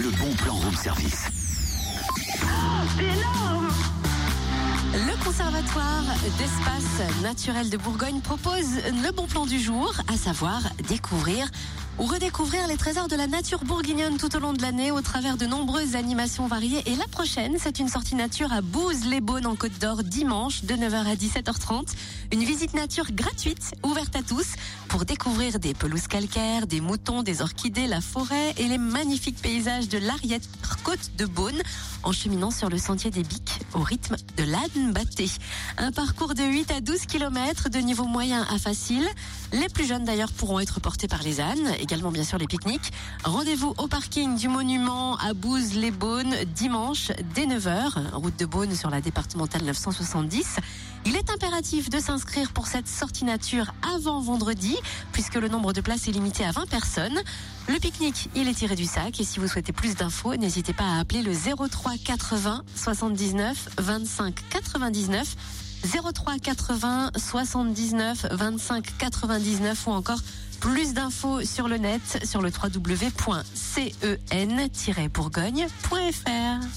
le bon plan room service. Le Conservatoire d'espace naturel de Bourgogne propose le bon plan du jour, à savoir découvrir ou redécouvrir les trésors de la nature bourguignonne tout au long de l'année au travers de nombreuses animations variées. Et la prochaine, c'est une sortie nature à Bouze-les-Beaunes en Côte d'Or dimanche de 9h à 17h30. Une visite nature gratuite, ouverte à tous, pour découvrir des pelouses calcaires, des moutons, des orchidées, la forêt et les magnifiques paysages de l'Ariette Côte de Beaune en cheminant sur le sentier des Bics au rythme de l'âne batté. Un parcours de 8 à 12 km de niveau moyen à facile. Les plus jeunes d'ailleurs pourront être portés par les ânes, également bien sûr les pique-niques. Rendez-vous au parking du monument à Bouze-les-Beaunes dimanche dès 9h, route de Beaune sur la départementale 970. Il est impératif de s'inscrire pour cette sortie nature avant vendredi, puisque le nombre de places est limité à 20 personnes. Le pique-nique, il est tiré du sac, et si vous souhaitez plus d'infos, n'hésitez pas à appeler le 03 80 79 25 99. 03 80 79 25 99 ou encore plus d'infos sur le net sur le www.cen-bourgogne.fr.